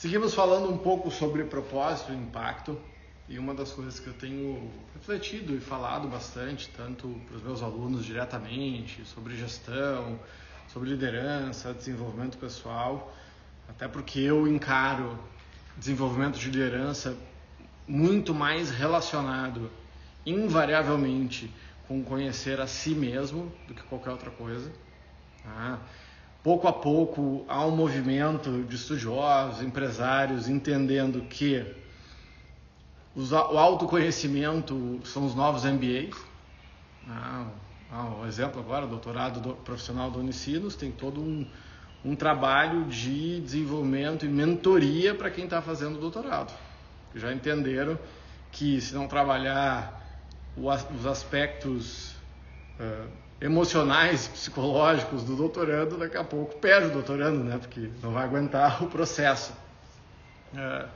Seguimos falando um pouco sobre propósito e impacto. E uma das coisas que eu tenho refletido e falado bastante, tanto para os meus alunos diretamente, sobre gestão, sobre liderança, desenvolvimento pessoal, até porque eu encaro desenvolvimento de liderança muito mais relacionado, invariavelmente, com conhecer a si mesmo do que qualquer outra coisa. Tá? Pouco a pouco há um movimento de estudiosos, empresários, entendendo que o autoconhecimento são os novos MBAs. Ah, ah, o exemplo agora, doutorado do, profissional do Unicinos, tem todo um, um trabalho de desenvolvimento e mentoria para quem está fazendo doutorado. Já entenderam que se não trabalhar os aspectos uh, emocionais, psicológicos do doutorando, daqui a pouco perde o doutorando, né? Porque não vai aguentar o processo. Uh,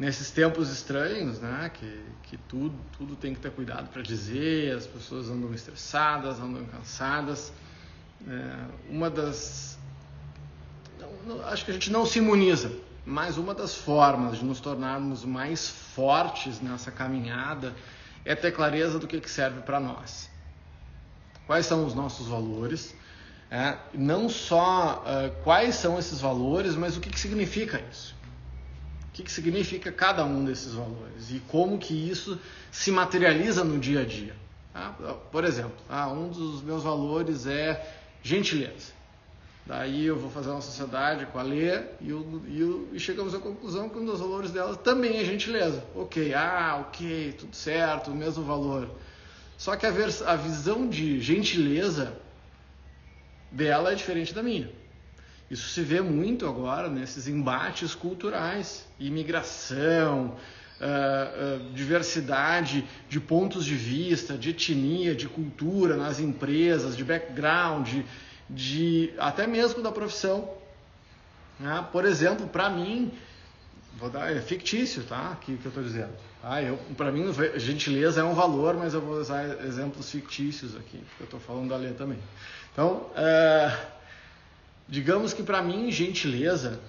nesses tempos estranhos, né, que, que tudo, tudo tem que ter cuidado para dizer, as pessoas andam estressadas, andam cansadas. É, uma das. Acho que a gente não se imuniza, mas uma das formas de nos tornarmos mais fortes nessa caminhada é ter clareza do que, que serve para nós. Quais são os nossos valores? É, não só uh, quais são esses valores, mas o que, que significa isso o que, que significa cada um desses valores e como que isso se materializa no dia a dia. Tá? Por exemplo, ah, um dos meus valores é gentileza. Daí eu vou fazer uma sociedade com a Lê e, e, e, chegamos à conclusão que um dos valores dela também é gentileza. Ok, ah, ok, tudo certo, o mesmo valor. Só que a, a visão de gentileza dela é diferente da minha. Isso se vê muito agora nesses embates culturais, imigração, uh, uh, diversidade de pontos de vista, de etnia, de cultura nas empresas, de background, de, de até mesmo da profissão. Né? Por exemplo, para mim, vou dar é fictício, tá? Que, que eu estou dizendo. Ah, eu, para mim, gentileza é um valor, mas eu vou usar exemplos fictícios aqui, porque eu estou falando da lei também. Então, uh, Digamos que para mim, gentileza,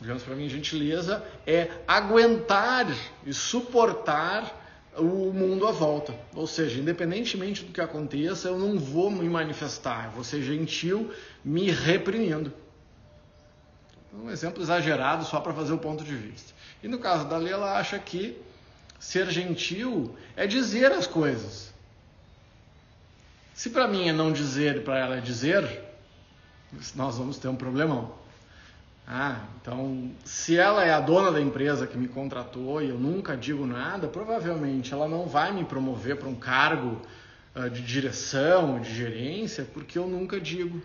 digamos para mim, gentileza é aguentar e suportar o mundo à volta. Ou seja, independentemente do que aconteça, eu não vou me manifestar, vou ser gentil me reprimindo. Um exemplo exagerado só para fazer o ponto de vista. E no caso da Lê, ela acha que ser gentil é dizer as coisas. Se para mim é não dizer e para ela é dizer, nós vamos ter um problemão. Ah, então, se ela é a dona da empresa que me contratou e eu nunca digo nada, provavelmente ela não vai me promover para um cargo uh, de direção, de gerência, porque eu nunca digo.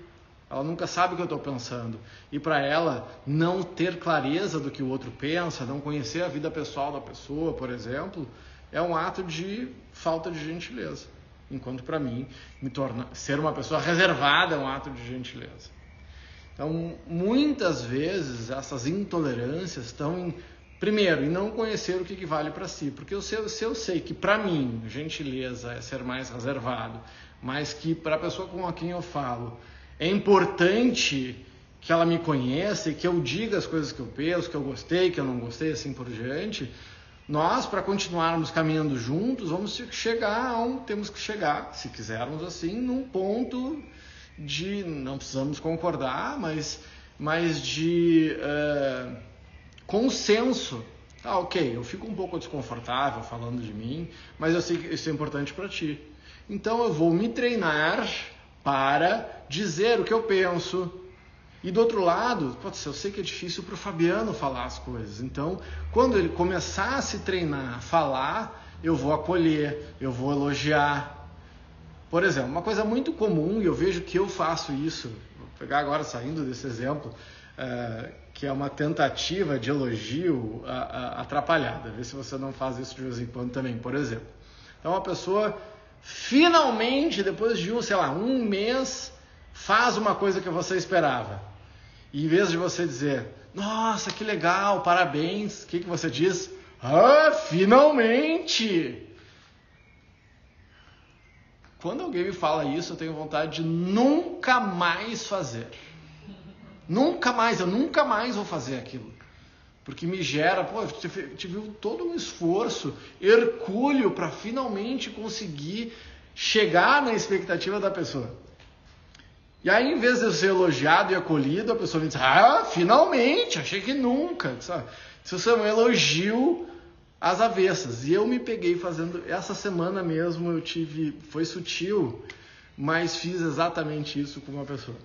Ela nunca sabe o que eu estou pensando. E para ela, não ter clareza do que o outro pensa, não conhecer a vida pessoal da pessoa, por exemplo, é um ato de falta de gentileza. Enquanto para mim, me torna, ser uma pessoa reservada é um ato de gentileza. Então, muitas vezes essas intolerâncias estão em, primeiro, em não conhecer o que, vale para si. Porque se, eu, se eu sei que para mim gentileza é ser mais reservado, mas que para a pessoa com quem eu falo é importante que ela me conheça e que eu diga as coisas que eu penso, que eu gostei, que eu não gostei, assim por diante, nós, para continuarmos caminhando juntos, vamos chegar a um, temos que chegar, se quisermos assim, num ponto de, não precisamos concordar, mas, mas de uh, consenso. Ah, ok, eu fico um pouco desconfortável falando de mim, mas eu sei que isso é importante para ti. Então eu vou me treinar para dizer o que eu penso, e do outro lado, ser, eu sei que é difícil para o Fabiano falar as coisas. Então, quando ele começar a se treinar a falar, eu vou acolher, eu vou elogiar. Por exemplo, uma coisa muito comum, e eu vejo que eu faço isso, vou pegar agora saindo desse exemplo, é, que é uma tentativa de elogio atrapalhada. Vê se você não faz isso de vez em quando também, por exemplo. Então, uma pessoa finalmente, depois de um, sei lá, um mês, faz uma coisa que você esperava. E em vez de você dizer, nossa, que legal, parabéns, o que, que você diz? Ah, finalmente! Quando alguém me fala isso, eu tenho vontade de nunca mais fazer. Nunca mais, eu nunca mais vou fazer aquilo. Porque me gera, pô, tive todo um esforço hercúleo para finalmente conseguir chegar na expectativa da pessoa. E aí, em vez de eu ser elogiado e acolhido, a pessoa me diz, ah, finalmente, achei que nunca. Sabe? Isso é um elogio às avessas. E eu me peguei fazendo, essa semana mesmo eu tive, foi sutil, mas fiz exatamente isso com uma pessoa.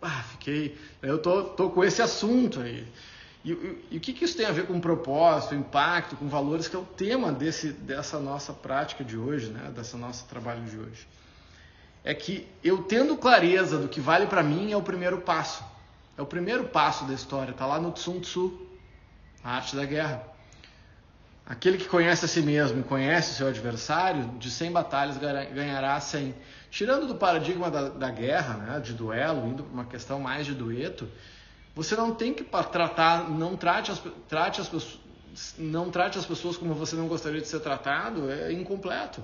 Ah, fiquei, eu tô, tô com esse assunto aí. E, e, e, o que, que isso tem a ver com propósito, impacto, com valores, que é o tema desse, dessa nossa prática de hoje, né? dessa nosso trabalho de hoje? É que eu tendo clareza do que vale para mim é o primeiro passo. É o primeiro passo da história, está lá no Sun Tzu, a arte da guerra. Aquele que conhece a si mesmo e conhece o seu adversário, de 100 batalhas ganhará 100. Tirando do paradigma da, da guerra, né, de duelo, indo para uma questão mais de dueto, você não tem que tratar, não trate as, trate as pessoas, não trate as pessoas como você não gostaria de ser tratado, é incompleto.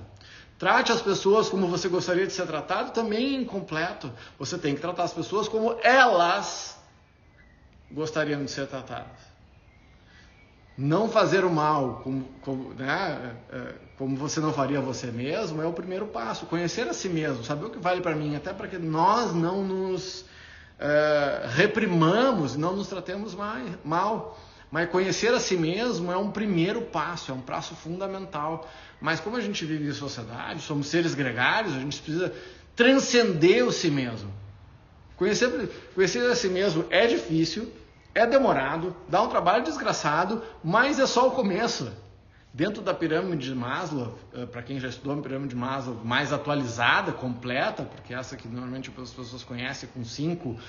Trate as pessoas como você gostaria de ser tratado, também é incompleto. Você tem que tratar as pessoas como elas gostariam de ser tratadas. Não fazer o mal como, como, né, é, como você não faria você mesmo é o primeiro passo. Conhecer a si mesmo, saber o que vale para mim, até para que nós não nos é, reprimamos, não nos tratemos mais, mal. Mas conhecer a si mesmo é um primeiro passo, é um passo fundamental. Mas como a gente vive em sociedade, somos seres gregários, a gente precisa transcender o si mesmo. Conhecer, conhecer a si mesmo é difícil, é demorado, dá um trabalho desgraçado, mas é só o começo. Dentro da pirâmide de Maslow, eh, para quem já estudou a pirâmide de Maslow mais atualizada, completa, porque essa que normalmente as pessoas conhecem com cinco,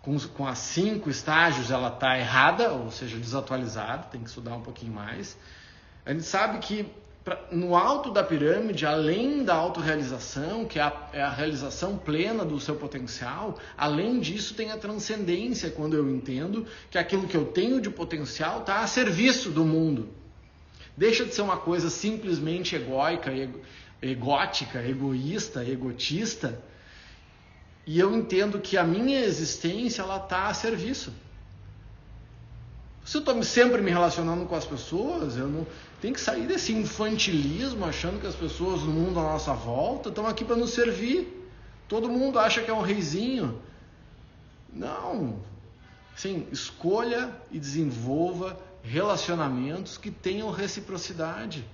com, com as cinco estágios, ela está errada, ou seja, desatualizada, tem que estudar um pouquinho mais. A gente sabe que no alto da pirâmide, além da autorrealização, que é a, é a, realização plena do seu potencial, além disso tem a transcendência, quando eu entendo que aquilo que eu tenho de potencial está a serviço do mundo. Deixa de ser uma coisa simplesmente egóica, egótica, egoísta, egotista. E eu entendo que a minha existência ela está a serviço. Se eu estou sempre me relacionando com as pessoas, eu não tem que sair desse infantilismo achando que as pessoas no mundo à nossa volta estão aqui para nos servir. Todo mundo acha que é um reizinho. Não. Sim, escolha e desenvolva relacionamentos que tenham reciprocidade.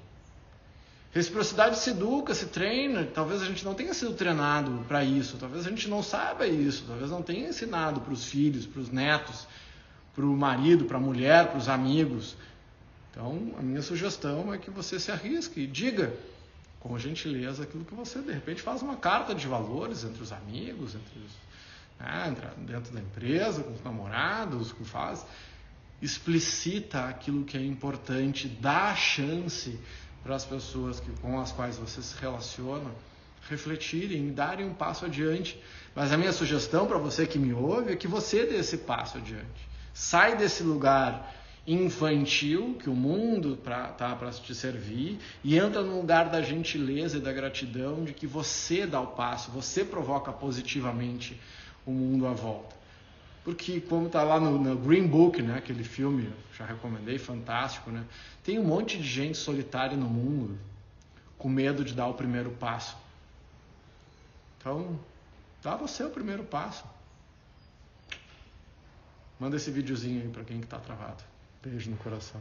Reciprocidade se educa, se treina. Talvez a gente não tenha sido treinado para isso, talvez a gente não saiba isso, talvez não tenha ensinado para os filhos, para os netos, para o marido, para a mulher, para os amigos. Então, a minha sugestão é que você se arrisque e diga com gentileza aquilo que você, de repente, faz uma carta de valores entre os amigos, entre os, né, dentro da empresa, com os namorados, com faz explicita aquilo que é importante, dá chance para as pessoas que, com as quais você se relaciona refletirem darem um passo adiante. Mas a minha sugestão para você que me ouve é que você dê esse passo adiante. Sai desse lugar infantil que o mundo está para te servir e entra no lugar da gentileza e da gratidão de que você dá o passo, você provoca positivamente o mundo à volta. Porque, como está lá no, no, Green Book, né, aquele filme, já recomendei, fantástico, né, tem um monte de gente solitária no mundo com medo de dar o primeiro passo. Então, dá você o primeiro passo. Manda esse videozinho aí para quem está travado. Beijo no coração.